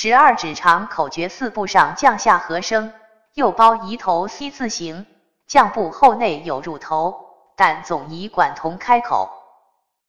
十二指肠口诀四步上降下合声右包胰头 c 字形降部后内有乳头但总宜管同开口。